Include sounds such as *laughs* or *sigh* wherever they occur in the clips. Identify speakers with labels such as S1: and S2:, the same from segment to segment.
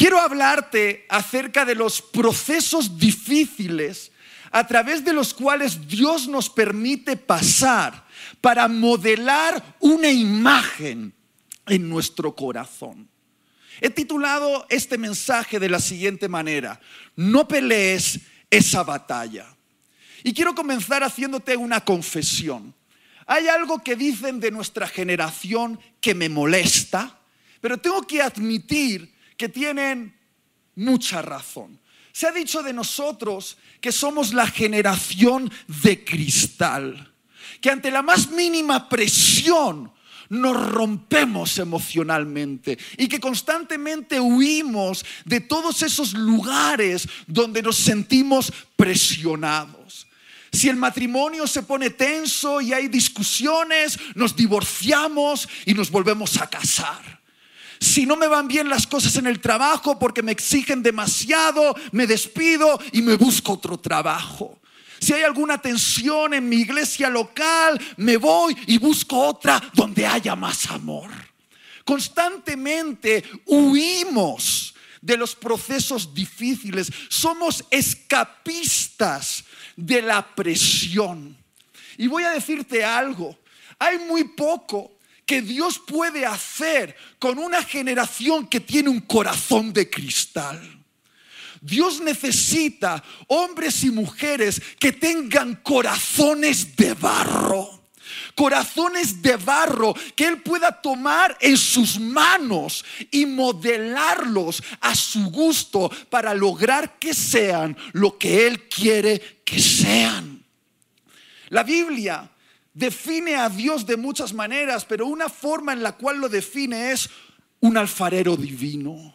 S1: quiero hablarte acerca de los procesos difíciles a través de los cuales Dios nos permite pasar para modelar una imagen en nuestro corazón. He titulado este mensaje de la siguiente manera, no pelees esa batalla. Y quiero comenzar haciéndote una confesión. Hay algo que dicen de nuestra generación que me molesta, pero tengo que admitir que tienen mucha razón. Se ha dicho de nosotros que somos la generación de cristal, que ante la más mínima presión nos rompemos emocionalmente y que constantemente huimos de todos esos lugares donde nos sentimos presionados. Si el matrimonio se pone tenso y hay discusiones, nos divorciamos y nos volvemos a casar. Si no me van bien las cosas en el trabajo porque me exigen demasiado, me despido y me busco otro trabajo. Si hay alguna tensión en mi iglesia local, me voy y busco otra donde haya más amor. Constantemente huimos de los procesos difíciles. Somos escapistas de la presión. Y voy a decirte algo. Hay muy poco que Dios puede hacer con una generación que tiene un corazón de cristal. Dios necesita hombres y mujeres que tengan corazones de barro. Corazones de barro que Él pueda tomar en sus manos y modelarlos a su gusto para lograr que sean lo que Él quiere que sean. La Biblia define a Dios de muchas maneras, pero una forma en la cual lo define es un alfarero divino.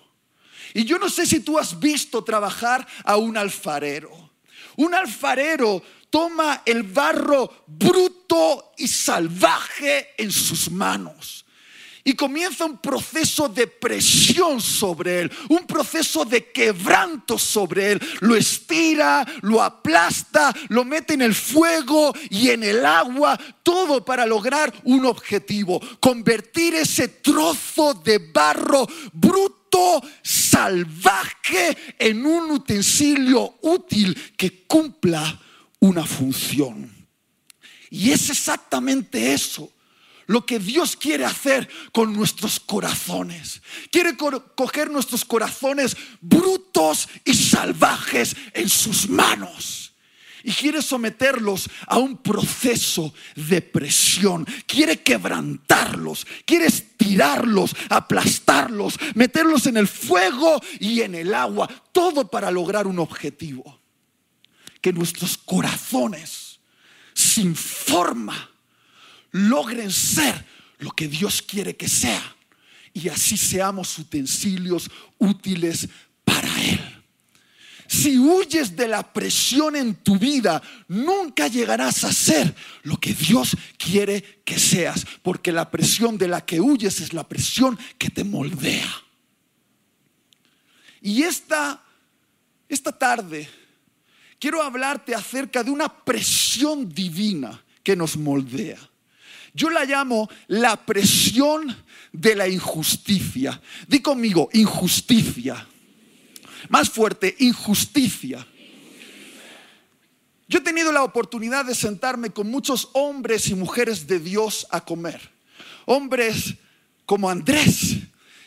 S1: Y yo no sé si tú has visto trabajar a un alfarero. Un alfarero toma el barro bruto y salvaje en sus manos. Y comienza un proceso de presión sobre él, un proceso de quebranto sobre él. Lo estira, lo aplasta, lo mete en el fuego y en el agua, todo para lograr un objetivo, convertir ese trozo de barro bruto salvaje en un utensilio útil que cumpla una función. Y es exactamente eso lo que Dios quiere hacer con nuestros corazones. Quiere coger nuestros corazones brutos y salvajes en sus manos y quiere someterlos a un proceso de presión. Quiere quebrantarlos, quiere estirarlos, aplastarlos, meterlos en el fuego y en el agua, todo para lograr un objetivo. Que nuestros corazones sin forma logren ser lo que Dios quiere que sea y así seamos utensilios útiles para Él. Si huyes de la presión en tu vida, nunca llegarás a ser lo que Dios quiere que seas, porque la presión de la que huyes es la presión que te moldea. Y esta, esta tarde quiero hablarte acerca de una presión divina que nos moldea. Yo la llamo la presión de la injusticia. Di conmigo, injusticia. Más fuerte, injusticia. Yo he tenido la oportunidad de sentarme con muchos hombres y mujeres de Dios a comer. Hombres como Andrés.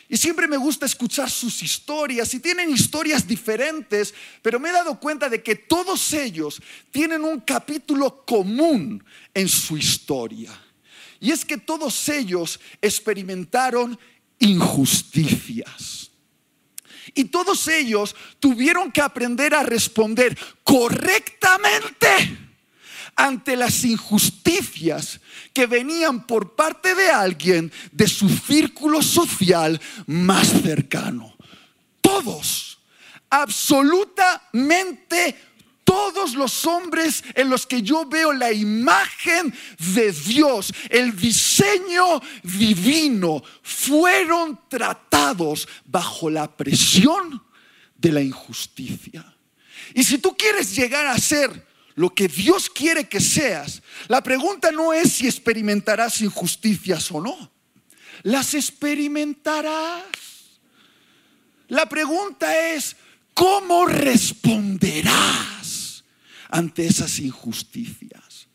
S1: Y siempre me gusta escuchar sus historias y tienen historias diferentes, pero me he dado cuenta de que todos ellos tienen un capítulo común en su historia. Y es que todos ellos experimentaron injusticias. Y todos ellos tuvieron que aprender a responder correctamente ante las injusticias que venían por parte de alguien de su círculo social más cercano. Todos, absolutamente todos los hombres en los que yo veo la imagen de Dios, el diseño divino, fueron tratados bajo la presión de la injusticia. Y si tú quieres llegar a ser lo que Dios quiere que seas, la pregunta no es si experimentarás injusticias o no. Las experimentarás. La pregunta es, ¿cómo responderás ante esas injusticias?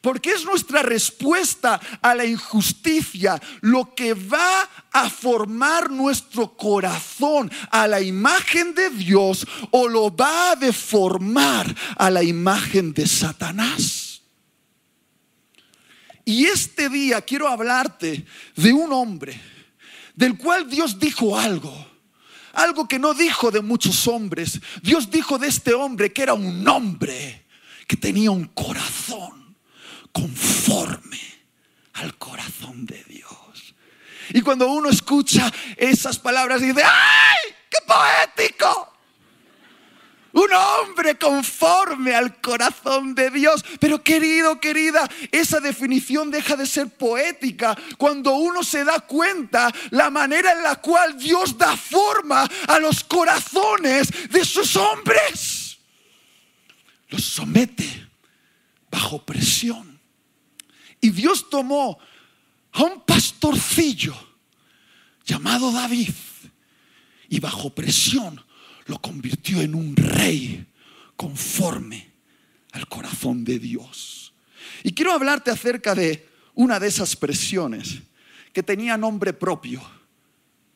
S1: Porque es nuestra respuesta a la injusticia lo que va a formar nuestro corazón a la imagen de Dios o lo va a deformar a la imagen de Satanás. Y este día quiero hablarte de un hombre del cual Dios dijo algo. Algo que no dijo de muchos hombres. Dios dijo de este hombre que era un hombre que tenía un corazón conforme al corazón de Dios. Y cuando uno escucha esas palabras dice, ¡ay! ¡Qué poético! Un hombre conforme al corazón de Dios. Pero querido, querida, esa definición deja de ser poética cuando uno se da cuenta la manera en la cual Dios da forma a los corazones de sus hombres. Los somete bajo presión. Y Dios tomó a un pastorcillo llamado David y bajo presión lo convirtió en un rey conforme al corazón de Dios. Y quiero hablarte acerca de una de esas presiones que tenía nombre propio.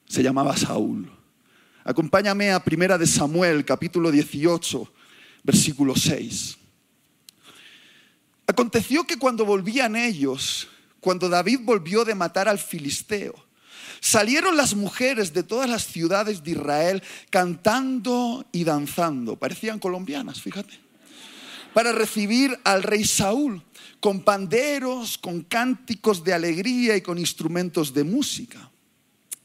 S1: Se llamaba Saúl. Acompáñame a Primera de Samuel, capítulo 18, versículo 6. Aconteció que cuando volvían ellos, cuando David volvió de matar al filisteo, salieron las mujeres de todas las ciudades de Israel cantando y danzando. Parecían colombianas, fíjate. Para recibir al rey Saúl, con panderos, con cánticos de alegría y con instrumentos de música.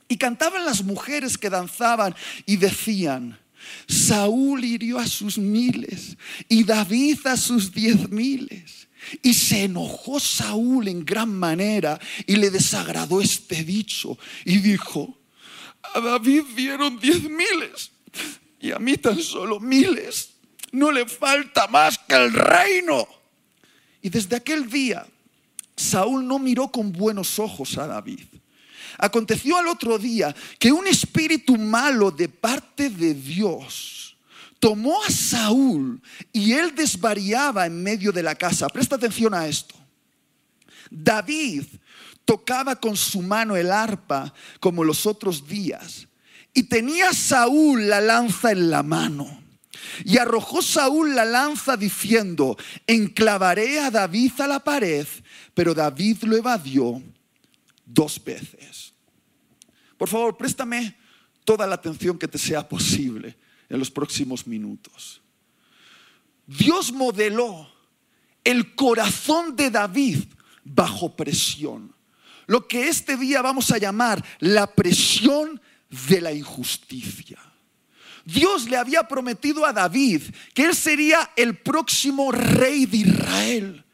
S1: Y cantaban las mujeres que danzaban y decían, Saúl hirió a sus miles y David a sus diez miles. Y se enojó Saúl en gran manera y le desagradó este dicho y dijo, a David dieron diez miles y a mí tan solo miles. No le falta más que el reino. Y desde aquel día, Saúl no miró con buenos ojos a David. Aconteció al otro día que un espíritu malo de parte de Dios tomó a Saúl y él desvariaba en medio de la casa. Presta atención a esto. David tocaba con su mano el arpa como los otros días y tenía Saúl la lanza en la mano. Y arrojó Saúl la lanza diciendo, enclavaré a David a la pared, pero David lo evadió dos veces. Por favor, préstame toda la atención que te sea posible en los próximos minutos. Dios modeló el corazón de David bajo presión. Lo que este día vamos a llamar la presión de la injusticia. Dios le había prometido a David que él sería el próximo rey de Israel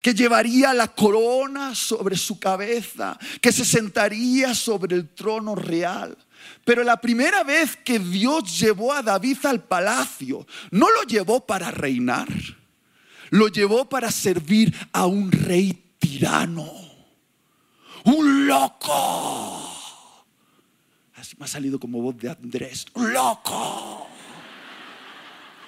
S1: que llevaría la corona sobre su cabeza, que se sentaría sobre el trono real. Pero la primera vez que Dios llevó a David al palacio, no lo llevó para reinar, lo llevó para servir a un rey tirano, un loco. Así me ha salido como voz de Andrés, un loco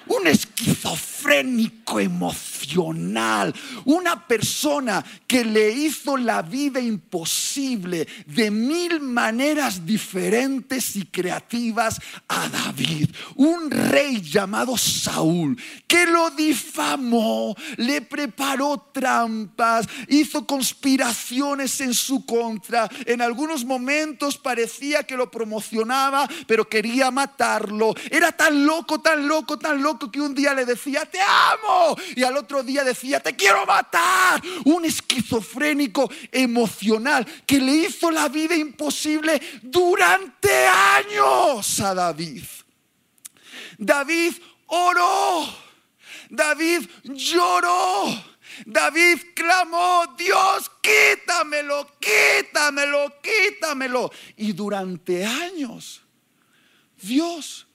S1: un esquizofrénico emocional, una persona que le hizo la vida imposible de mil maneras diferentes y creativas a David, un rey llamado Saúl, que lo difamó, le preparó trampas, hizo conspiraciones en su contra, en algunos momentos parecía que lo promocionaba, pero quería matarlo, era tan loco, tan loco, tan loco que un día le decía, te amo, y al otro día decía, te quiero matar. Un esquizofrénico emocional que le hizo la vida imposible durante años a David. David oró, David lloró. David clamó, Dios, quítamelo, quítamelo, quítamelo. Y durante años, Dios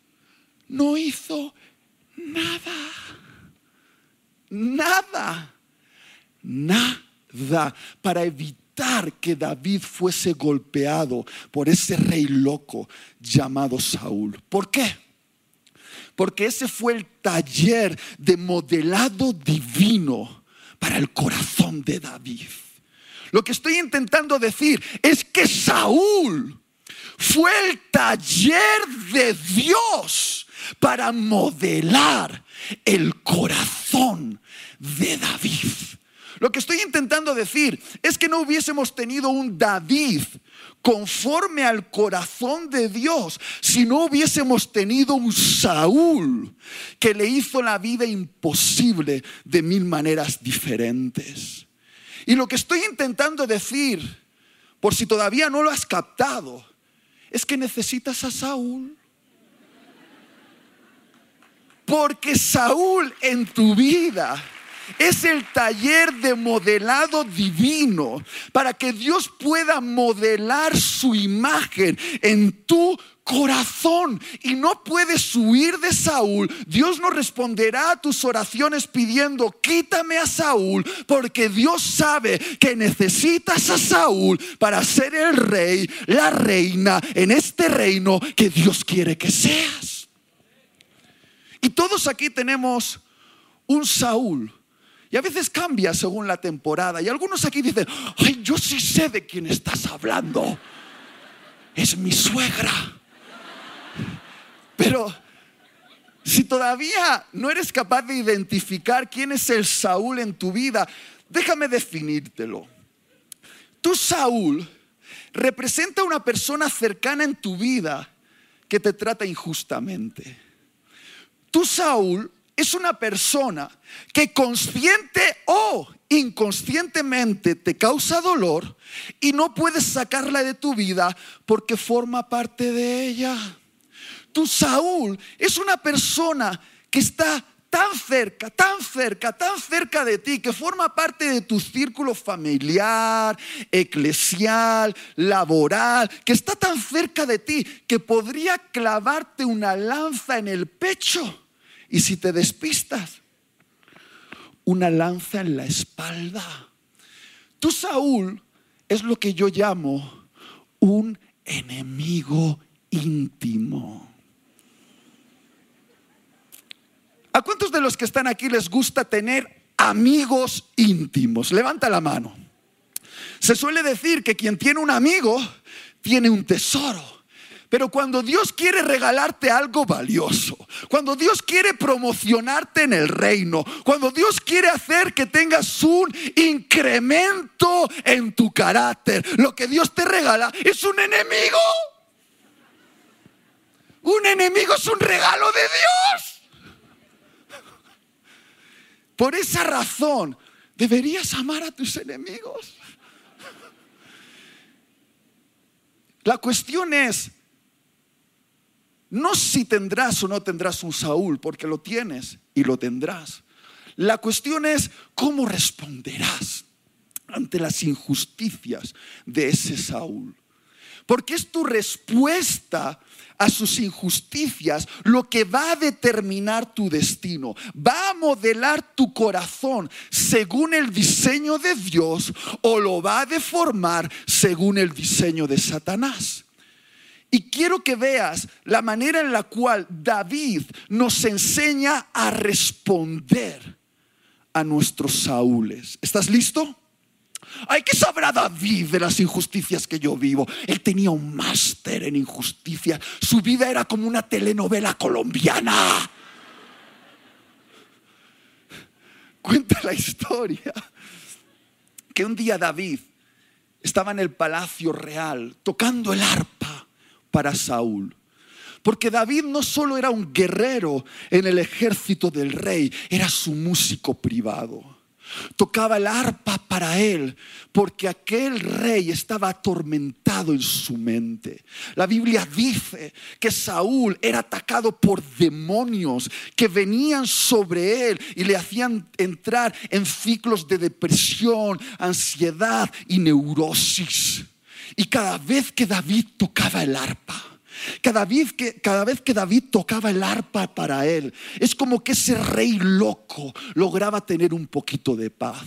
S1: no hizo Nada. Nada. Nada para evitar que David fuese golpeado por ese rey loco llamado Saúl. ¿Por qué? Porque ese fue el taller de modelado divino para el corazón de David. Lo que estoy intentando decir es que Saúl fue el taller de Dios para modelar el corazón de David. Lo que estoy intentando decir es que no hubiésemos tenido un David conforme al corazón de Dios si no hubiésemos tenido un Saúl que le hizo la vida imposible de mil maneras diferentes. Y lo que estoy intentando decir, por si todavía no lo has captado, es que necesitas a Saúl. Porque Saúl en tu vida es el taller de modelado divino para que Dios pueda modelar su imagen en tu corazón y no puedes huir de Saúl. Dios no responderá a tus oraciones pidiendo, quítame a Saúl, porque Dios sabe que necesitas a Saúl para ser el rey, la reina en este reino que Dios quiere que seas. Y todos aquí tenemos un Saúl y a veces cambia según la temporada. Y algunos aquí dicen, ay, yo sí sé de quién estás hablando. Es mi suegra. Pero si todavía no eres capaz de identificar quién es el Saúl en tu vida, déjame definírtelo. Tu Saúl representa una persona cercana en tu vida que te trata injustamente. Tu Saúl es una persona que consciente o inconscientemente te causa dolor y no puedes sacarla de tu vida porque forma parte de ella. Tu Saúl es una persona que está tan cerca, tan cerca, tan cerca de ti, que forma parte de tu círculo familiar, eclesial, laboral, que está tan cerca de ti que podría clavarte una lanza en el pecho y si te despistas, una lanza en la espalda. Tú, Saúl, es lo que yo llamo un enemigo íntimo. ¿A cuántos de los que están aquí les gusta tener amigos íntimos? Levanta la mano. Se suele decir que quien tiene un amigo tiene un tesoro. Pero cuando Dios quiere regalarte algo valioso, cuando Dios quiere promocionarte en el reino, cuando Dios quiere hacer que tengas un incremento en tu carácter, lo que Dios te regala es un enemigo. Un enemigo es un regalo de Dios. Por esa razón, deberías amar a tus enemigos. La cuestión es, no si tendrás o no tendrás un Saúl, porque lo tienes y lo tendrás. La cuestión es cómo responderás ante las injusticias de ese Saúl. Porque es tu respuesta a sus injusticias lo que va a determinar tu destino. Va a modelar tu corazón según el diseño de Dios o lo va a deformar según el diseño de Satanás. Y quiero que veas la manera en la cual David nos enseña a responder a nuestros Saúles. ¿Estás listo? Ay, ¿qué sabrá David de las injusticias que yo vivo? Él tenía un máster en injusticia. Su vida era como una telenovela colombiana. Cuenta la historia que un día David estaba en el palacio real tocando el arpa para Saúl. Porque David no solo era un guerrero en el ejército del rey, era su músico privado. Tocaba el arpa para él, porque aquel rey estaba atormentado en su mente. La Biblia dice que Saúl era atacado por demonios que venían sobre él y le hacían entrar en ciclos de depresión, ansiedad y neurosis. Y cada vez que David tocaba el arpa, cada vez, que, cada vez que David tocaba el arpa para él, es como que ese rey loco lograba tener un poquito de paz.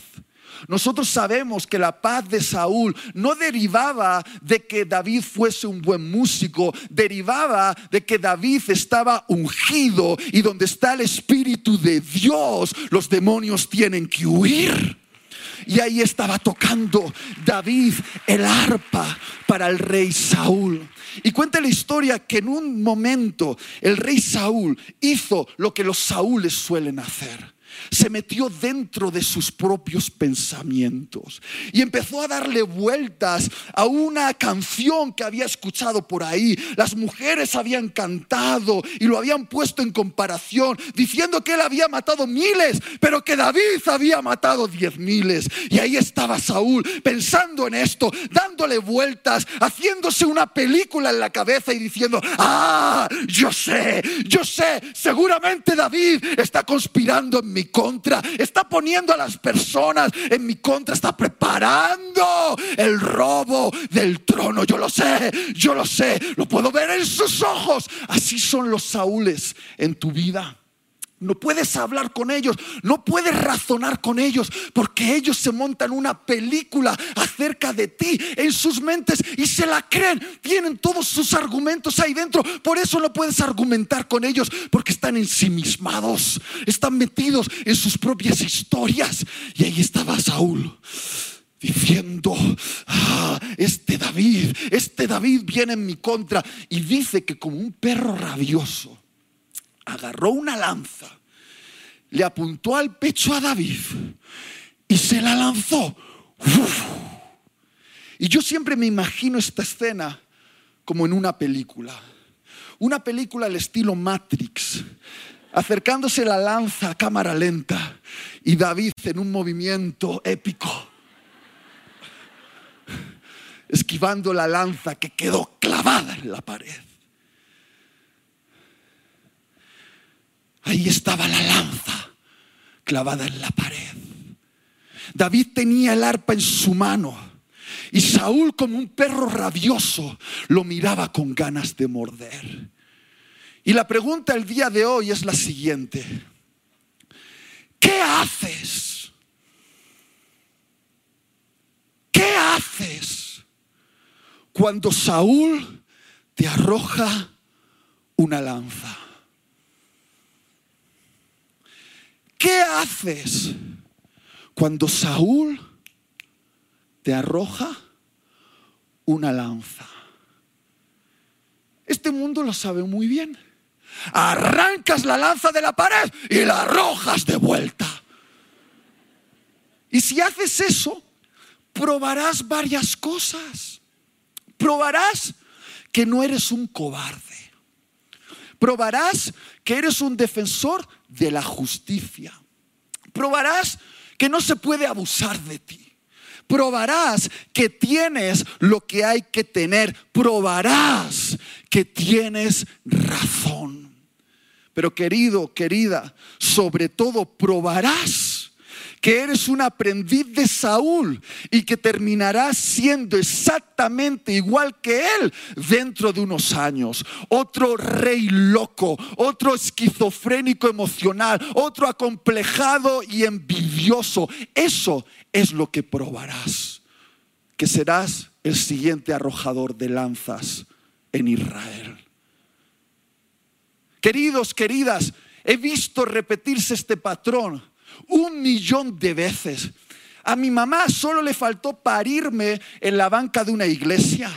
S1: Nosotros sabemos que la paz de Saúl no derivaba de que David fuese un buen músico, derivaba de que David estaba ungido y donde está el Espíritu de Dios, los demonios tienen que huir. Y ahí estaba tocando David el arpa para el rey Saúl. Y cuenta la historia que en un momento el rey Saúl hizo lo que los Saúles suelen hacer se metió dentro de sus propios pensamientos y empezó a darle vueltas a una canción que había escuchado por ahí. Las mujeres habían cantado y lo habían puesto en comparación, diciendo que él había matado miles, pero que David había matado diez miles. Y ahí estaba Saúl pensando en esto, dándole vueltas, haciéndose una película en la cabeza y diciendo, ah, yo sé, yo sé, seguramente David está conspirando en mi contra, está poniendo a las personas en mi contra, está preparando el robo del trono. Yo lo sé, yo lo sé, lo puedo ver en sus ojos. Así son los Saúles en tu vida. No puedes hablar con ellos, no puedes razonar con ellos, porque ellos se montan una película acerca de ti en sus mentes y se la creen. Tienen todos sus argumentos ahí dentro. Por eso no puedes argumentar con ellos, porque están ensimismados, están metidos en sus propias historias. Y ahí estaba Saúl diciendo, ah, este David, este David viene en mi contra y dice que como un perro rabioso agarró una lanza, le apuntó al pecho a David y se la lanzó. Y yo siempre me imagino esta escena como en una película. Una película al estilo Matrix, acercándose la lanza a cámara lenta y David en un movimiento épico, esquivando la lanza que quedó clavada en la pared. Ahí estaba la lanza clavada en la pared. David tenía el arpa en su mano y Saúl como un perro rabioso lo miraba con ganas de morder. Y la pregunta el día de hoy es la siguiente. ¿Qué haces? ¿Qué haces cuando Saúl te arroja una lanza? ¿Qué haces cuando Saúl te arroja una lanza? Este mundo lo sabe muy bien. Arrancas la lanza de la pared y la arrojas de vuelta. Y si haces eso, probarás varias cosas. Probarás que no eres un cobarde. Probarás que eres un defensor de la justicia. Probarás que no se puede abusar de ti. Probarás que tienes lo que hay que tener. Probarás que tienes razón. Pero querido, querida, sobre todo probarás que eres un aprendiz de Saúl y que terminarás siendo exactamente igual que él dentro de unos años. Otro rey loco, otro esquizofrénico emocional, otro acomplejado y envidioso. Eso es lo que probarás, que serás el siguiente arrojador de lanzas en Israel. Queridos, queridas, he visto repetirse este patrón un millón de veces. A mi mamá solo le faltó parirme en la banca de una iglesia.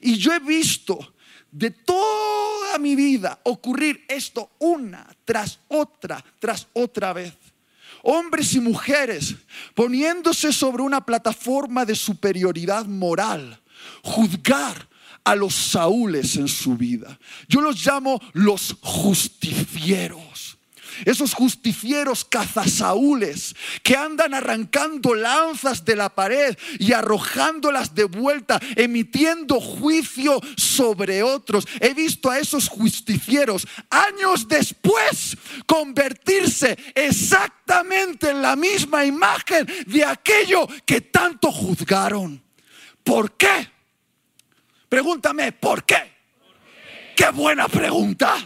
S1: Y yo he visto de toda mi vida ocurrir esto una tras otra, tras otra vez. Hombres y mujeres poniéndose sobre una plataforma de superioridad moral, juzgar a los Saúles en su vida. Yo los llamo los justicieros esos justicieros cazasaúles que andan arrancando lanzas de la pared y arrojándolas de vuelta, emitiendo juicio sobre otros. He visto a esos justicieros años después convertirse exactamente en la misma imagen de aquello que tanto juzgaron. ¿Por qué? Pregúntame, ¿por qué? ¿Por qué? Qué buena pregunta.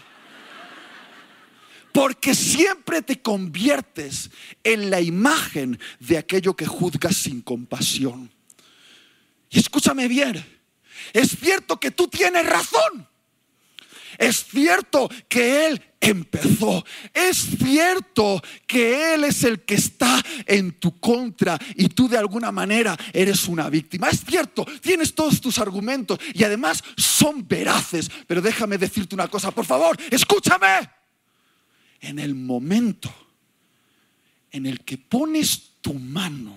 S1: Porque siempre te conviertes en la imagen de aquello que juzgas sin compasión. Y escúchame bien, es cierto que tú tienes razón. Es cierto que Él empezó. Es cierto que Él es el que está en tu contra y tú de alguna manera eres una víctima. Es cierto, tienes todos tus argumentos y además son veraces. Pero déjame decirte una cosa, por favor, escúchame. En el momento en el que pones tu mano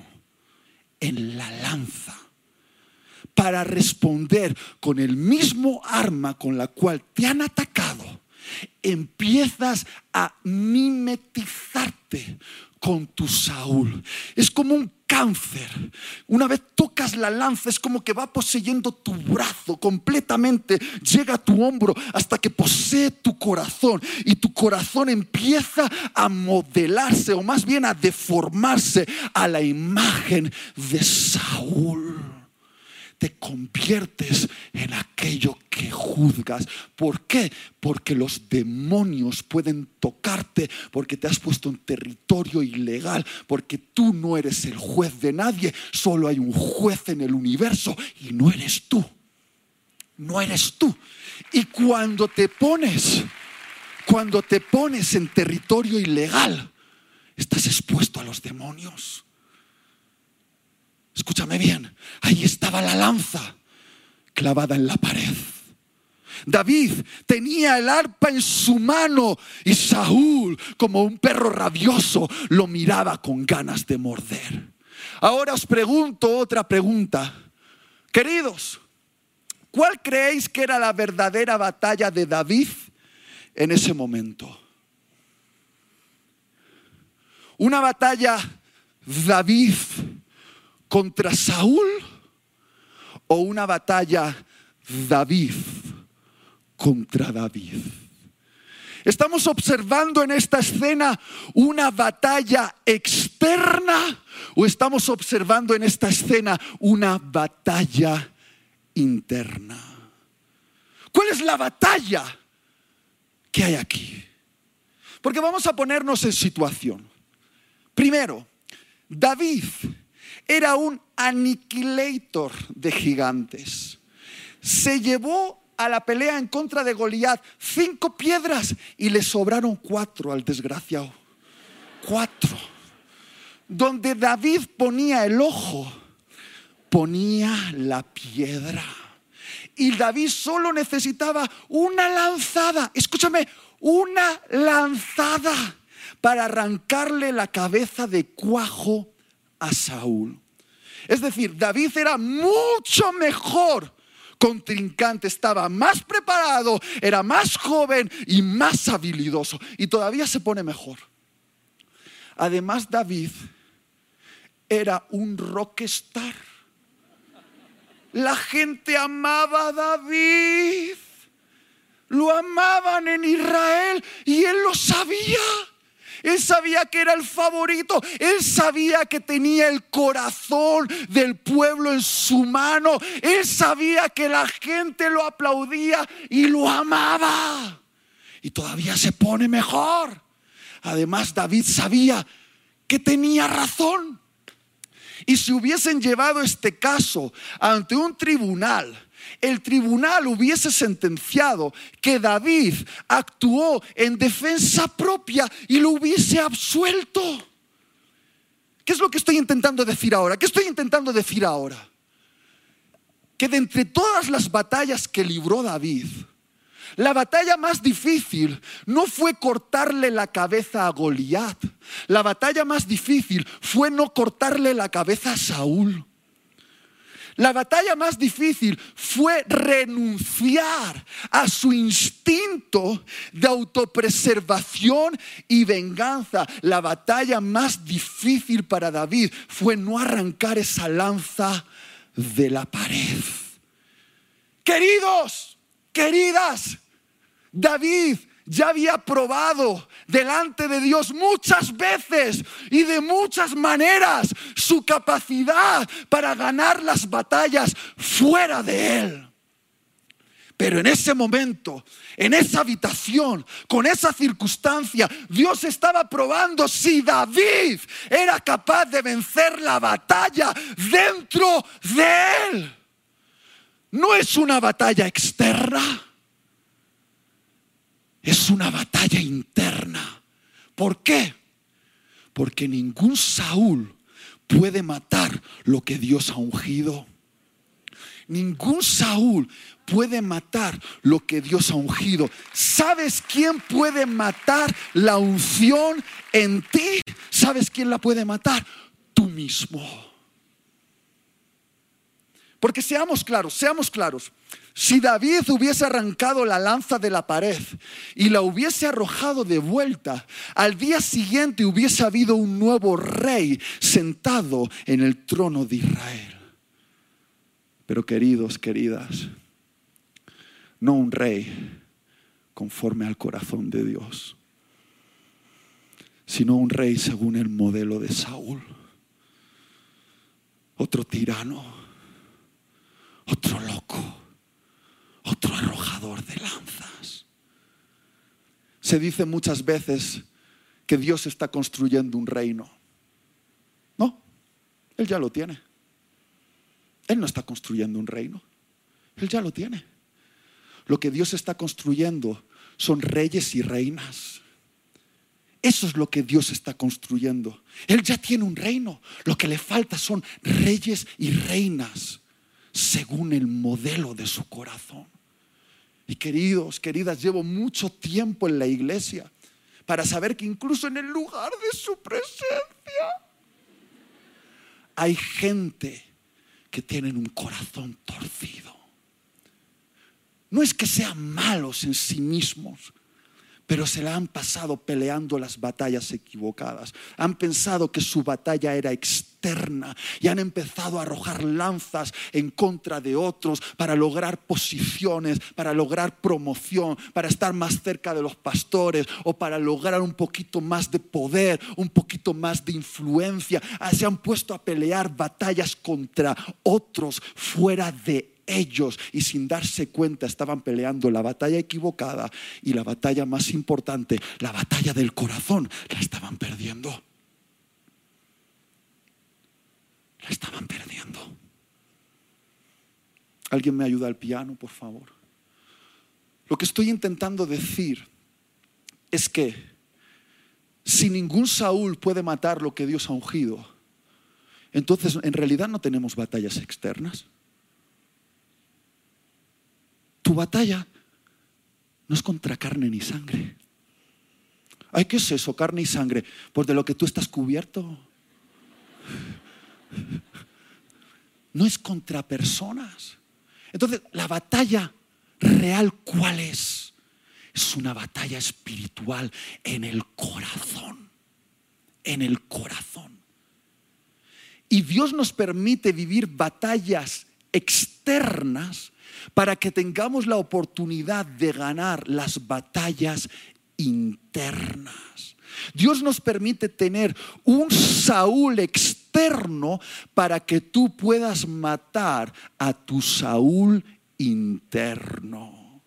S1: en la lanza, para responder con el mismo arma con la cual te han atacado, empiezas a mimetizarte con tu Saúl. Es como un cáncer. Una vez tocas la lanza, es como que va poseyendo tu brazo completamente, llega a tu hombro hasta que posee tu corazón y tu corazón empieza a modelarse o más bien a deformarse a la imagen de Saúl te conviertes en aquello que juzgas. ¿Por qué? Porque los demonios pueden tocarte, porque te has puesto en territorio ilegal, porque tú no eres el juez de nadie, solo hay un juez en el universo y no eres tú. No eres tú. Y cuando te pones, cuando te pones en territorio ilegal, estás expuesto a los demonios. Escúchame bien, ahí estaba la lanza clavada en la pared. David tenía el arpa en su mano y Saúl, como un perro rabioso, lo miraba con ganas de morder. Ahora os pregunto otra pregunta. Queridos, ¿cuál creéis que era la verdadera batalla de David en ese momento? Una batalla David contra Saúl o una batalla David contra David. Estamos observando en esta escena una batalla externa o estamos observando en esta escena una batalla interna. ¿Cuál es la batalla que hay aquí? Porque vamos a ponernos en situación. Primero, David era un aniquilator de gigantes. Se llevó a la pelea en contra de Goliat cinco piedras y le sobraron cuatro al desgraciado. Cuatro. Donde David ponía el ojo, ponía la piedra. Y David solo necesitaba una lanzada, escúchame, una lanzada para arrancarle la cabeza de cuajo a Saúl. Es decir, David era mucho mejor contrincante, estaba más preparado, era más joven y más habilidoso. Y todavía se pone mejor. Además, David era un rockstar. La gente amaba a David. Lo amaban en Israel y él lo sabía. Él sabía que era el favorito. Él sabía que tenía el corazón del pueblo en su mano. Él sabía que la gente lo aplaudía y lo amaba. Y todavía se pone mejor. Además, David sabía que tenía razón. Y si hubiesen llevado este caso ante un tribunal, el tribunal hubiese sentenciado que David actuó en defensa propia y lo hubiese absuelto. ¿Qué es lo que estoy intentando decir ahora? ¿Qué estoy intentando decir ahora? Que de entre todas las batallas que libró David, la batalla más difícil no fue cortarle la cabeza a Goliat. La batalla más difícil fue no cortarle la cabeza a Saúl. La batalla más difícil fue renunciar a su instinto de autopreservación y venganza. La batalla más difícil para David fue no arrancar esa lanza de la pared. Queridos, queridas, David ya había probado delante de Dios muchas veces y de muchas maneras su capacidad para ganar las batallas fuera de Él. Pero en ese momento, en esa habitación, con esa circunstancia, Dios estaba probando si David era capaz de vencer la batalla dentro de él. No es una batalla externa, es una batalla interna. ¿Por qué? Porque ningún Saúl puede matar lo que Dios ha ungido. Ningún Saúl puede matar lo que Dios ha ungido. ¿Sabes quién puede matar la unción en ti? ¿Sabes quién la puede matar? Tú mismo. Porque seamos claros, seamos claros. Si David hubiese arrancado la lanza de la pared y la hubiese arrojado de vuelta, al día siguiente hubiese habido un nuevo rey sentado en el trono de Israel. Pero queridos, queridas, no un rey conforme al corazón de Dios, sino un rey según el modelo de Saúl. Otro tirano, otro loco, otro arrojador de lanzas. Se dice muchas veces que Dios está construyendo un reino. No, Él ya lo tiene. Él no está construyendo un reino. Él ya lo tiene. Lo que Dios está construyendo son reyes y reinas. Eso es lo que Dios está construyendo. Él ya tiene un reino. Lo que le falta son reyes y reinas según el modelo de su corazón. Y queridos, queridas, llevo mucho tiempo en la iglesia para saber que incluso en el lugar de su presencia hay gente que tienen un corazón torcido. No es que sean malos en sí mismos, pero se la han pasado peleando las batallas equivocadas. Han pensado que su batalla era externa y han empezado a arrojar lanzas en contra de otros para lograr posiciones, para lograr promoción, para estar más cerca de los pastores o para lograr un poquito más de poder, un poquito más de influencia. Ah, se han puesto a pelear batallas contra otros fuera de ellos y sin darse cuenta estaban peleando la batalla equivocada y la batalla más importante, la batalla del corazón, la estaban perdiendo. La estaban perdiendo. ¿Alguien me ayuda al piano, por favor? Lo que estoy intentando decir es que si ningún Saúl puede matar lo que Dios ha ungido, entonces en realidad no tenemos batallas externas. Tu batalla no es contra carne ni sangre. Ay, ¿qué es eso? Carne y sangre. Pues de lo que tú estás cubierto. No es contra personas. Entonces, la batalla real, ¿cuál es? Es una batalla espiritual en el corazón. En el corazón. Y Dios nos permite vivir batallas externas para que tengamos la oportunidad de ganar las batallas internas. Dios nos permite tener un Saúl externo para que tú puedas matar a tu Saúl interno.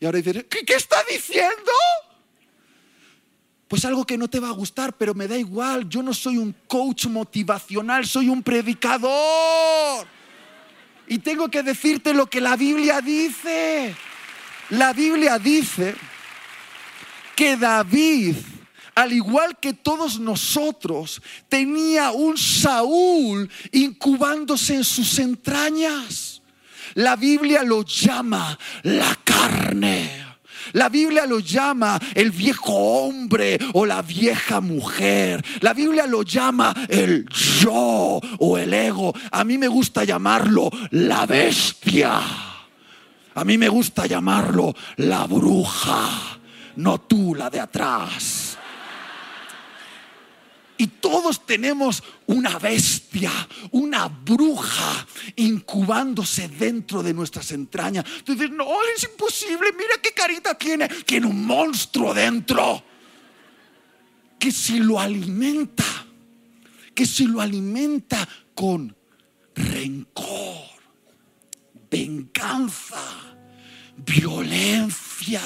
S1: Y ahora dices, ¿qué, qué está diciendo? Pues algo que no te va a gustar, pero me da igual. Yo no soy un coach motivacional, soy un predicador. Y tengo que decirte lo que la Biblia dice. La Biblia dice que David, al igual que todos nosotros, tenía un Saúl incubándose en sus entrañas. La Biblia lo llama la carne. La Biblia lo llama el viejo hombre o la vieja mujer. La Biblia lo llama el yo o el ego. A mí me gusta llamarlo la bestia. A mí me gusta llamarlo la bruja, no tú la de atrás. Y todos tenemos una bestia, una bruja incubándose dentro de nuestras entrañas. Dices, no, es imposible, mira qué carita tiene. Tiene un monstruo dentro. Que si lo alimenta, que si lo alimenta con rencor, venganza, violencia.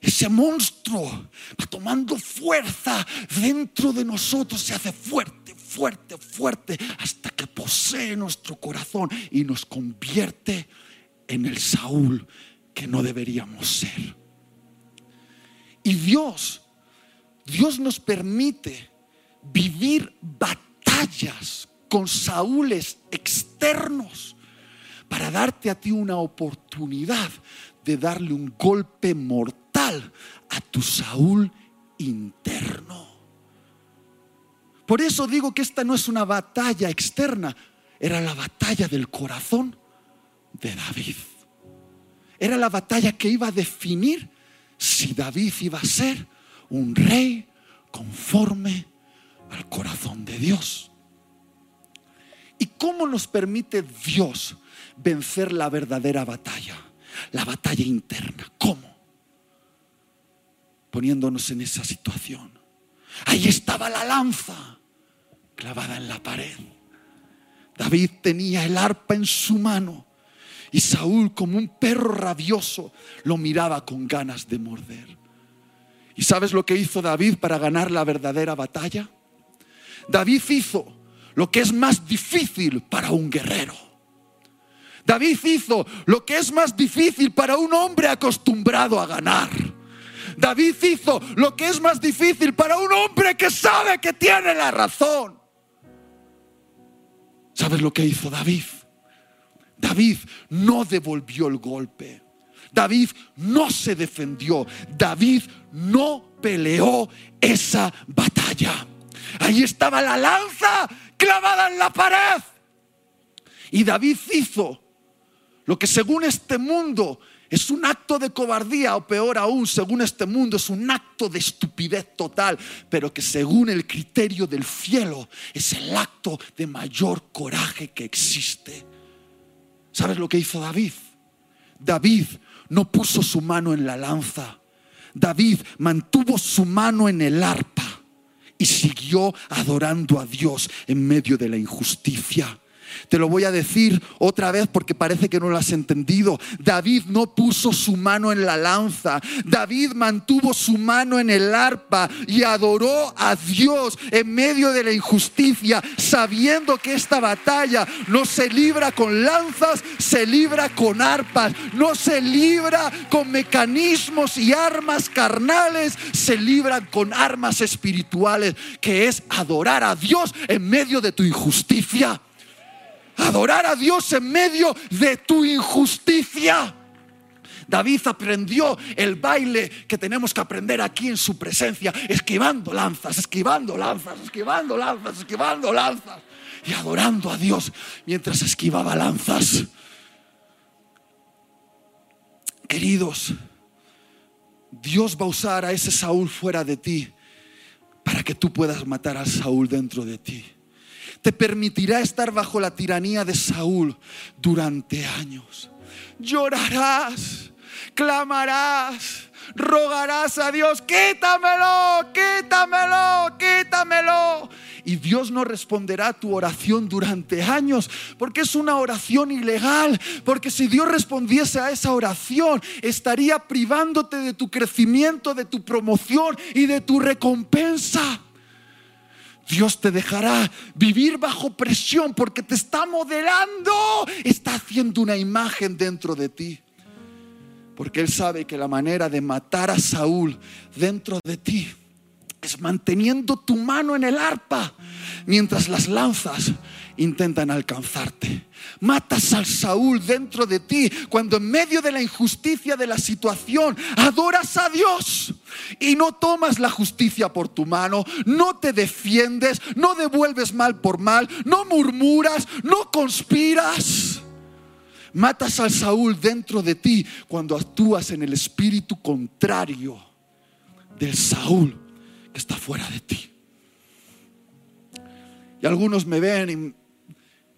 S1: Ese monstruo va tomando fuerza dentro de nosotros, se hace fuerte, fuerte, fuerte, hasta que posee nuestro corazón y nos convierte en el Saúl que no deberíamos ser. Y Dios, Dios nos permite vivir batallas con Saúles externos para darte a ti una oportunidad de darle un golpe mortal a tu Saúl interno. Por eso digo que esta no es una batalla externa, era la batalla del corazón de David. Era la batalla que iba a definir si David iba a ser un rey conforme al corazón de Dios. ¿Y cómo nos permite Dios vencer la verdadera batalla? La batalla interna. ¿Cómo? Poniéndonos en esa situación. Ahí estaba la lanza clavada en la pared. David tenía el arpa en su mano y Saúl como un perro rabioso lo miraba con ganas de morder. ¿Y sabes lo que hizo David para ganar la verdadera batalla? David hizo lo que es más difícil para un guerrero. David hizo lo que es más difícil para un hombre acostumbrado a ganar. David hizo lo que es más difícil para un hombre que sabe que tiene la razón. ¿Sabes lo que hizo David? David no devolvió el golpe. David no se defendió. David no peleó esa batalla. Ahí estaba la lanza clavada en la pared. Y David hizo lo que según este mundo es un acto de cobardía o peor aún, según este mundo es un acto de estupidez total, pero que según el criterio del cielo es el acto de mayor coraje que existe. ¿Sabes lo que hizo David? David no puso su mano en la lanza. David mantuvo su mano en el arpa y siguió adorando a Dios en medio de la injusticia. Te lo voy a decir otra vez porque parece que no lo has entendido. David no puso su mano en la lanza. David mantuvo su mano en el arpa y adoró a Dios en medio de la injusticia, sabiendo que esta batalla no se libra con lanzas, se libra con arpas. No se libra con mecanismos y armas carnales, se libran con armas espirituales, que es adorar a Dios en medio de tu injusticia adorar a Dios en medio de tu injusticia. David aprendió el baile que tenemos que aprender aquí en su presencia, esquivando lanzas, esquivando lanzas, esquivando lanzas, esquivando lanzas y adorando a Dios mientras esquivaba lanzas. Queridos, Dios va a usar a ese Saúl fuera de ti para que tú puedas matar a Saúl dentro de ti te permitirá estar bajo la tiranía de Saúl durante años. Llorarás, clamarás, rogarás a Dios, quítamelo, quítamelo, quítamelo. Y Dios no responderá a tu oración durante años, porque es una oración ilegal, porque si Dios respondiese a esa oración, estaría privándote de tu crecimiento, de tu promoción y de tu recompensa. Dios te dejará vivir bajo presión porque te está modelando, está haciendo una imagen dentro de ti. Porque Él sabe que la manera de matar a Saúl dentro de ti es manteniendo tu mano en el arpa mientras las lanzas intentan alcanzarte. Matas al Saúl dentro de ti cuando en medio de la injusticia de la situación adoras a Dios y no tomas la justicia por tu mano, no te defiendes, no devuelves mal por mal, no murmuras, no conspiras. Matas al Saúl dentro de ti cuando actúas en el espíritu contrario del Saúl está fuera de ti. Y algunos me ven y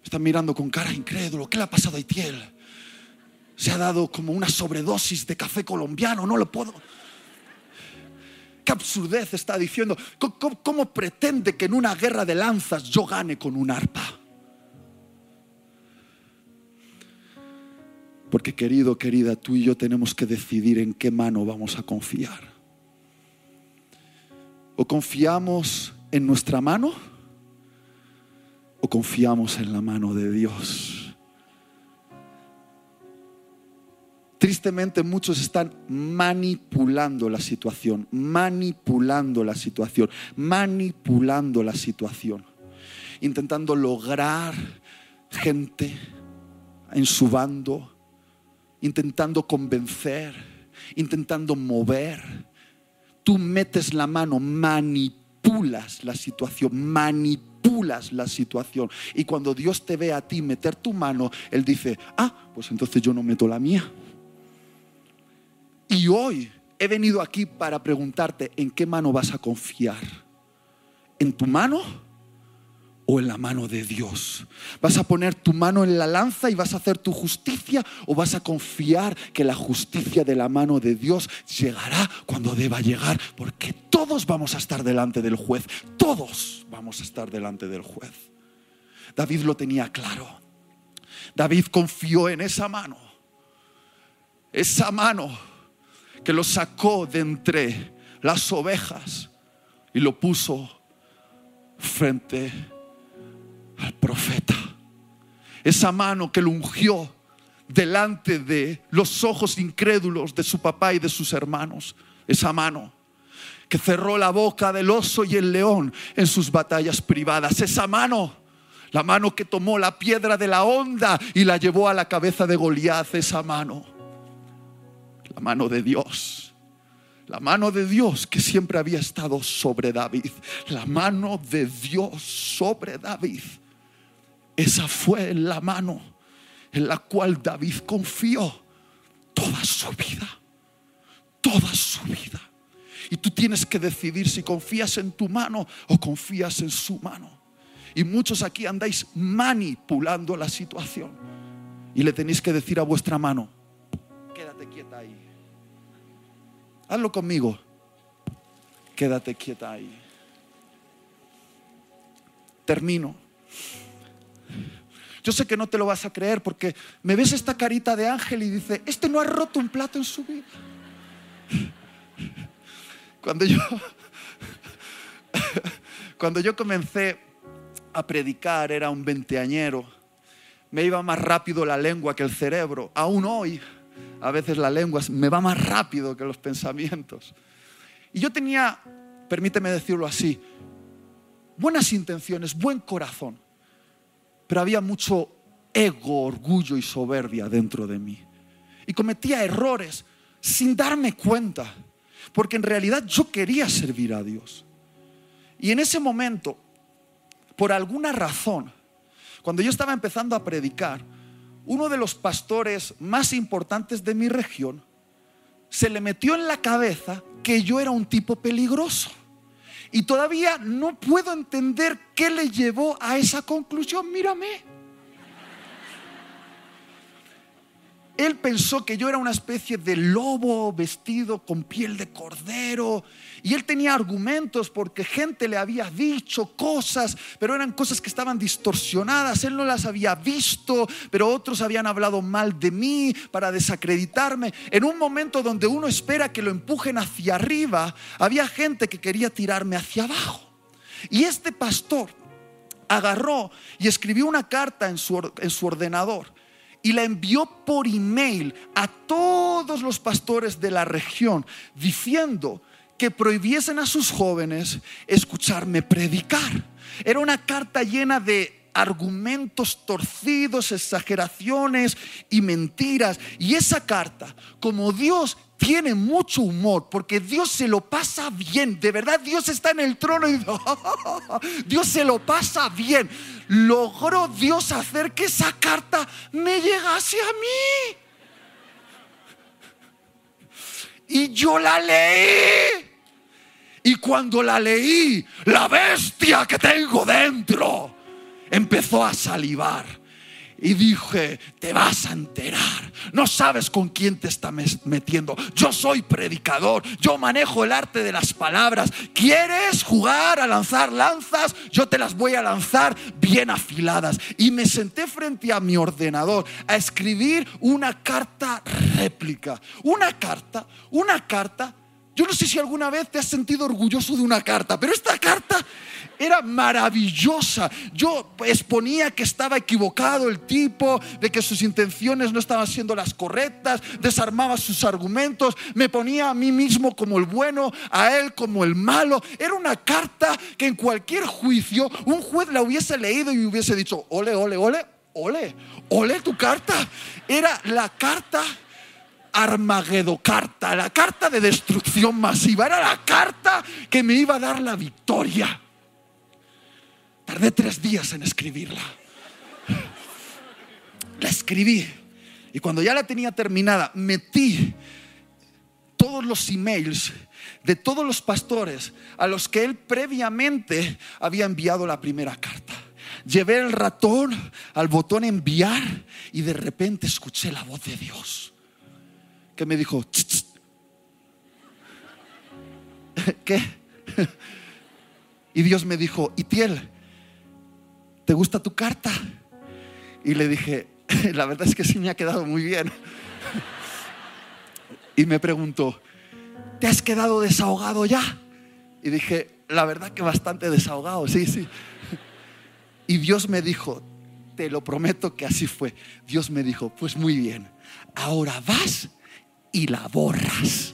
S1: están mirando con cara incrédulo. ¿Qué le ha pasado a Itiel? Se ha dado como una sobredosis de café colombiano. No lo puedo. ¿Qué absurdez está diciendo? ¿Cómo, pretende que en una guerra de lanzas yo gane con un arpa? Porque querido, querida, tú y yo tenemos que decidir en qué mano vamos a confiar. O confiamos en nuestra mano o confiamos en la mano de Dios. Tristemente muchos están manipulando la situación, manipulando la situación, manipulando la situación, intentando lograr gente en su bando, intentando convencer, intentando mover. Tú metes la mano, manipulas la situación, manipulas la situación. Y cuando Dios te ve a ti meter tu mano, Él dice, ah, pues entonces yo no meto la mía. Y hoy he venido aquí para preguntarte, ¿en qué mano vas a confiar? ¿En tu mano? O en la mano de Dios? ¿Vas a poner tu mano en la lanza y vas a hacer tu justicia o vas a confiar que la justicia de la mano de Dios llegará cuando deba llegar? Porque todos vamos a estar delante del juez, todos vamos a estar delante del juez. David lo tenía claro. David confió en esa mano, esa mano que lo sacó de entre las ovejas y lo puso frente a al profeta. Esa mano que lo ungió delante de los ojos incrédulos de su papá y de sus hermanos. Esa mano que cerró la boca del oso y el león en sus batallas privadas. Esa mano, la mano que tomó la piedra de la onda y la llevó a la cabeza de Goliat. Esa mano, la mano de Dios la mano de Dios que siempre había estado sobre David. La mano de Dios sobre David. Esa fue la mano en la cual David confió toda su vida. Toda su vida. Y tú tienes que decidir si confías en tu mano o confías en su mano. Y muchos aquí andáis manipulando la situación. Y le tenéis que decir a vuestra mano, quédate quieta ahí. Hazlo conmigo. Quédate quieta ahí. Termino. Yo sé que no te lo vas a creer porque me ves esta carita de ángel y dice, este no ha roto un plato en su vida. Cuando yo, cuando yo comencé a predicar, era un veinteañero, me iba más rápido la lengua que el cerebro. Aún hoy, a veces la lengua me va más rápido que los pensamientos. Y yo tenía, permíteme decirlo así, buenas intenciones, buen corazón pero había mucho ego, orgullo y soberbia dentro de mí. Y cometía errores sin darme cuenta, porque en realidad yo quería servir a Dios. Y en ese momento, por alguna razón, cuando yo estaba empezando a predicar, uno de los pastores más importantes de mi región se le metió en la cabeza que yo era un tipo peligroso. Y todavía no puedo entender qué le llevó a esa conclusión. Mírame. Él pensó que yo era una especie de lobo vestido con piel de cordero. Y él tenía argumentos porque gente le había dicho cosas, pero eran cosas que estaban distorsionadas. Él no las había visto, pero otros habían hablado mal de mí para desacreditarme. En un momento donde uno espera que lo empujen hacia arriba, había gente que quería tirarme hacia abajo. Y este pastor agarró y escribió una carta en su, en su ordenador y la envió por email a todos los pastores de la región diciendo que prohibiesen a sus jóvenes escucharme predicar. Era una carta llena de argumentos torcidos, exageraciones y mentiras. Y esa carta, como Dios tiene mucho humor, porque Dios se lo pasa bien, de verdad Dios está en el trono y *laughs* Dios se lo pasa bien. Logró Dios hacer que esa carta me llegase a mí. Y yo la leí. Y cuando la leí, la bestia que tengo dentro empezó a salivar. Y dije, te vas a enterar. No sabes con quién te está metiendo. Yo soy predicador. Yo manejo el arte de las palabras. ¿Quieres jugar a lanzar lanzas? Yo te las voy a lanzar bien afiladas. Y me senté frente a mi ordenador a escribir una carta réplica. Una carta, una carta. Yo no sé si alguna vez te has sentido orgulloso de una carta, pero esta carta era maravillosa. Yo exponía que estaba equivocado el tipo, de que sus intenciones no estaban siendo las correctas, desarmaba sus argumentos, me ponía a mí mismo como el bueno, a él como el malo. Era una carta que en cualquier juicio un juez la hubiese leído y hubiese dicho, ole, ole, ole, ole, ole tu carta. Era la carta Armagedo carta, la carta de destrucción masiva, era la carta que me iba a dar la victoria. Tardé tres días en escribirla. La escribí. Y cuando ya la tenía terminada, metí todos los emails de todos los pastores a los que él previamente había enviado la primera carta. Llevé el ratón al botón enviar y de repente escuché la voz de Dios que me dijo, *laughs* ¿qué? *laughs* Y Dios me dijo, Itiel, ¿te gusta tu carta? Y le dije, *laughs* la verdad es que sí me ha quedado muy bien. Y me preguntó, ¿te has quedado desahogado ya? Y dije, la verdad que bastante desahogado, sí, sí. Y Dios me dijo, te lo prometo que así fue. Dios me dijo, pues muy bien, ahora vas y la borras.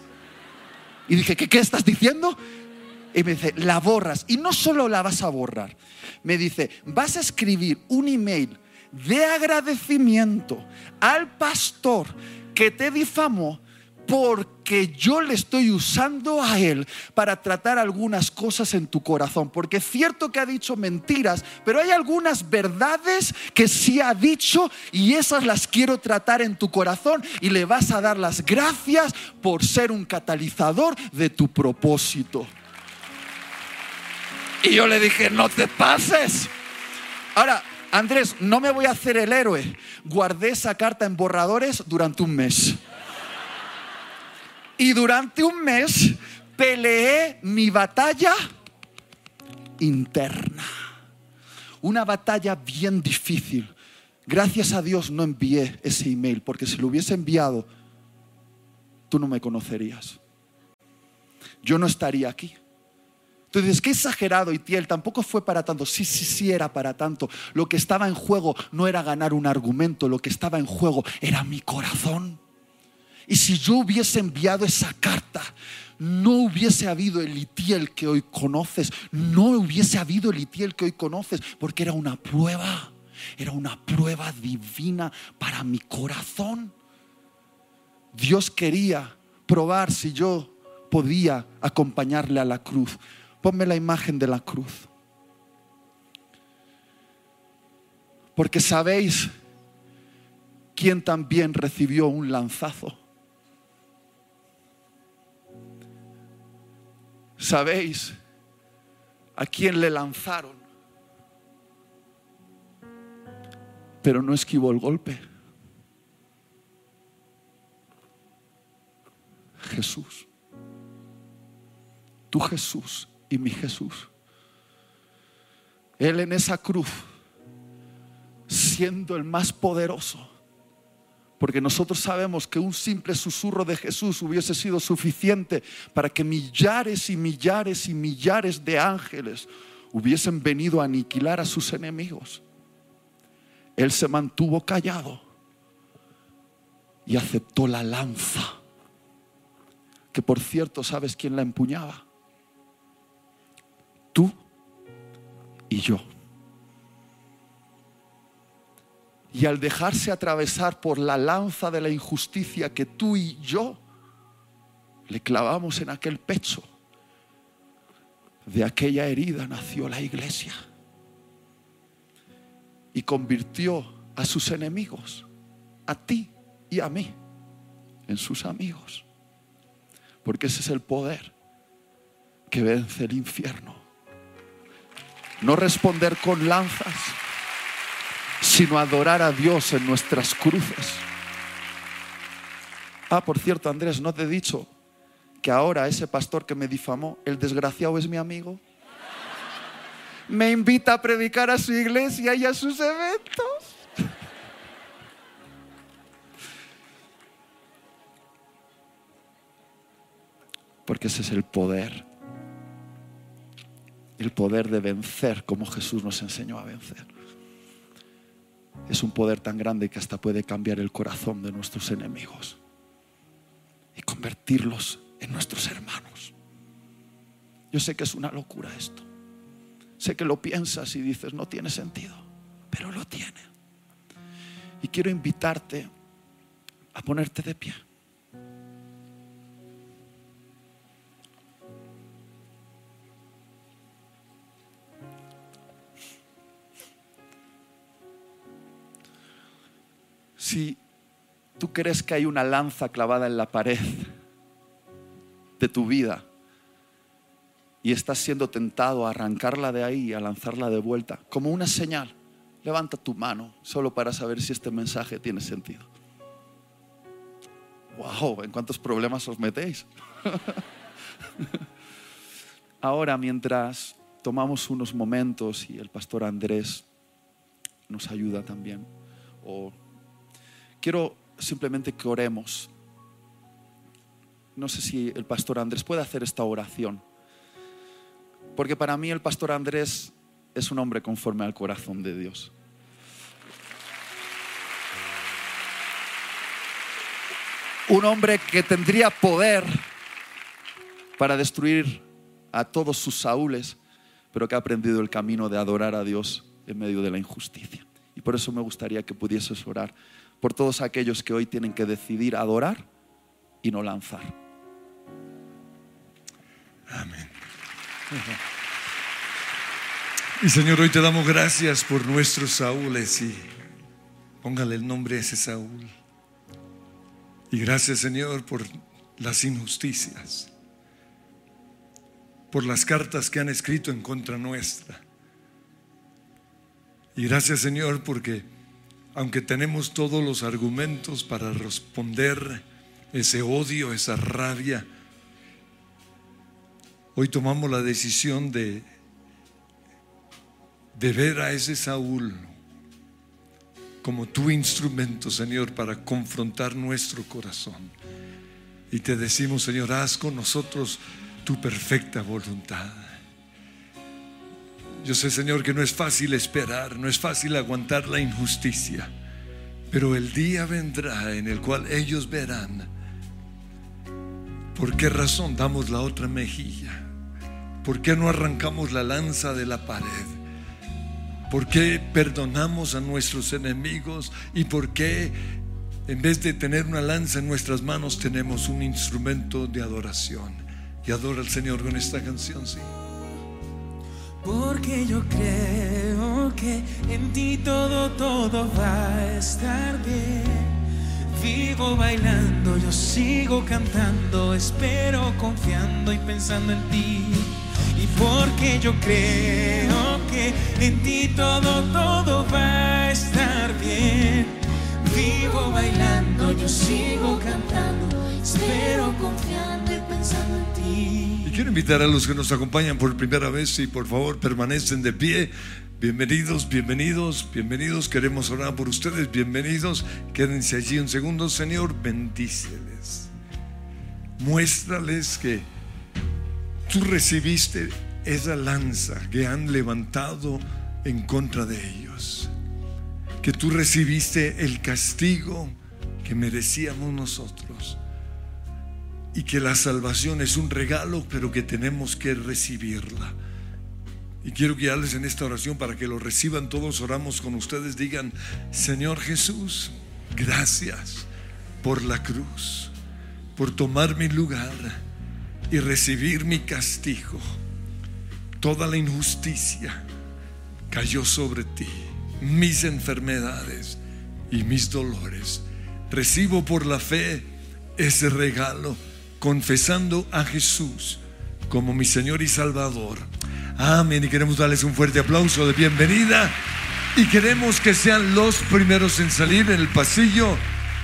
S1: Y dije, ¿qué, qué estás diciendo? Y me dice, la borras. Y no solo la vas a borrar. Me dice, vas a escribir un email de agradecimiento al pastor que te difamó porque yo le estoy usando a él para tratar algunas cosas en tu corazón. Porque es cierto que ha dicho mentiras, pero hay algunas verdades que sí ha dicho y esas las quiero tratar en tu corazón y le vas a dar las gracias por ser un catalizador de tu propósito. Y yo le dije, no te pases. Ahora, Andrés, no me voy a hacer el héroe. Guardé esa carta en borradores durante un mes. Y durante un mes peleé mi batalla interna. Una batalla bien difícil. Gracias a Dios no envié ese email, porque si lo hubiese enviado, tú no me conocerías. Yo no estaría aquí. Entonces, qué exagerado, Itiel, tampoco fue para tanto. Sí, sí, sí era para tanto. Lo que estaba en juego no era ganar un argumento, lo que estaba en juego era mi corazón. Y si yo hubiese enviado esa carta, no hubiese habido el Itiel que hoy conoces, no hubiese habido el Itiel que hoy conoces, porque era una prueba, era una prueba divina para mi corazón. Dios quería probar si yo podía acompañarle a la cruz. Ponme la imagen de la cruz. Porque sabéis quién también recibió un lanzazo. ¿Sabéis a quién le lanzaron? Pero no esquivó el golpe. Jesús. Tu Jesús y mi Jesús. Él en esa cruz, siendo el más poderoso, porque nosotros sabemos que un simple susurro de Jesús hubiese sido suficiente para que millares y millares y millares de ángeles hubiesen venido a aniquilar a sus enemigos. Él se mantuvo callado y aceptó la lanza, que por cierto, ¿sabes quién la empuñaba? Tú y yo. Y al dejarse atravesar por la lanza de la injusticia que tú y yo le clavamos en aquel pecho, de aquella herida nació la iglesia y convirtió a sus enemigos, a ti y a mí, en sus amigos. Porque ese es el poder que vence el infierno. No responder con lanzas sino adorar a Dios en nuestras cruces. Ah, por cierto, Andrés, no te he dicho que ahora ese pastor que me difamó, el desgraciado es mi amigo. Me invita a predicar a su iglesia y a sus eventos. Porque ese es el poder. El poder de vencer como Jesús nos enseñó a vencer. Es un poder tan grande que hasta puede cambiar el corazón de nuestros enemigos y convertirlos en nuestros hermanos. Yo sé que es una locura esto. Sé que lo piensas y dices, no tiene sentido, pero lo tiene. Y quiero invitarte a ponerte de pie. Si tú crees que hay una lanza clavada en la pared de tu vida y estás siendo tentado a arrancarla de ahí a lanzarla de vuelta, como una señal, levanta tu mano solo para saber si este mensaje tiene sentido. ¡Wow! ¿En cuántos problemas os metéis? *laughs* Ahora, mientras tomamos unos momentos y el pastor Andrés nos ayuda también, quiero simplemente que oremos. No sé si el pastor Andrés puede hacer esta oración. Porque para mí el pastor Andrés es un hombre conforme al corazón de Dios. Un hombre que tendría poder para destruir a todos sus Saúles, pero que ha aprendido el camino de adorar a Dios en medio de la injusticia. Y por eso me gustaría que pudieses orar por todos aquellos que hoy tienen que decidir adorar y no lanzar.
S2: Amén. Y Señor, hoy te damos gracias por nuestros Saúles y póngale el nombre a ese Saúl. Y gracias Señor por las injusticias, por las cartas que han escrito en contra nuestra. Y gracias Señor porque aunque tenemos todos los argumentos para responder ese odio, esa rabia, hoy tomamos la decisión de, de ver a ese Saúl como tu instrumento, Señor, para confrontar nuestro corazón. Y te decimos, Señor, haz con nosotros tu perfecta voluntad. Yo sé, Señor, que no es fácil esperar, no es fácil aguantar la injusticia, pero el día vendrá en el cual ellos verán por qué razón damos la otra mejilla, por qué no arrancamos la lanza de la pared, por qué perdonamos a nuestros enemigos y por qué en vez de tener una lanza en nuestras manos tenemos un instrumento de adoración. Y adora al Señor con esta canción, sí.
S3: Porque yo creo que en ti todo, todo va a estar bien. Vivo bailando, yo sigo cantando, espero confiando y pensando en ti. Y porque yo creo que en ti todo, todo va a estar bien. Vivo bailando, yo sigo cantando, espero confiando
S2: quiero invitar a los que nos acompañan por primera vez y por favor permanecen de pie. Bienvenidos, bienvenidos, bienvenidos. Queremos orar por ustedes. Bienvenidos. Quédense allí un segundo. Señor, bendíceles. Muéstrales que tú recibiste esa lanza que han levantado en contra de ellos. Que tú recibiste el castigo que merecíamos nosotros. Y que la salvación es un regalo, pero que tenemos que recibirla. Y quiero guiarles en esta oración para que lo reciban todos. Oramos con ustedes. Digan, Señor Jesús, gracias por la cruz, por tomar mi lugar y recibir mi castigo. Toda la injusticia cayó sobre ti, mis enfermedades y mis dolores. Recibo por la fe ese regalo, confesando a Jesús como mi Señor y Salvador. Amén. Y queremos darles un fuerte aplauso de bienvenida. Y queremos que sean los primeros en salir en el pasillo.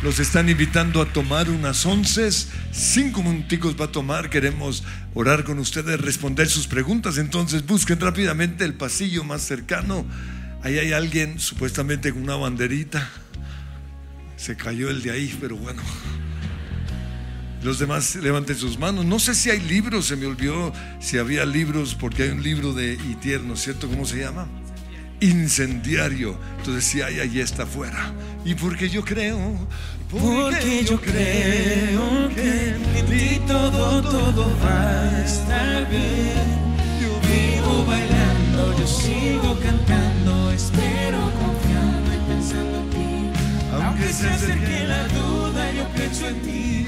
S2: Los están invitando a tomar unas once. Cinco minuticos va a tomar. Queremos orar con ustedes, responder sus preguntas. Entonces busquen rápidamente el pasillo más cercano. Ahí hay alguien supuestamente con una banderita. Se cayó el de ahí, pero bueno. Los demás levanten sus manos. No sé si hay libros, se me olvidó si había libros, porque hay un libro de Itier, ¿no es cierto? ¿Cómo se llama? Incendiario. Entonces, si hay, allí está afuera. Y porque yo creo,
S3: Porque yo creo que en ti todo, todo va a estar bien. Yo vivo bailando, yo sigo cantando, espero confiando y pensando en ti. Aunque se acerque la duda, yo pienso en ti.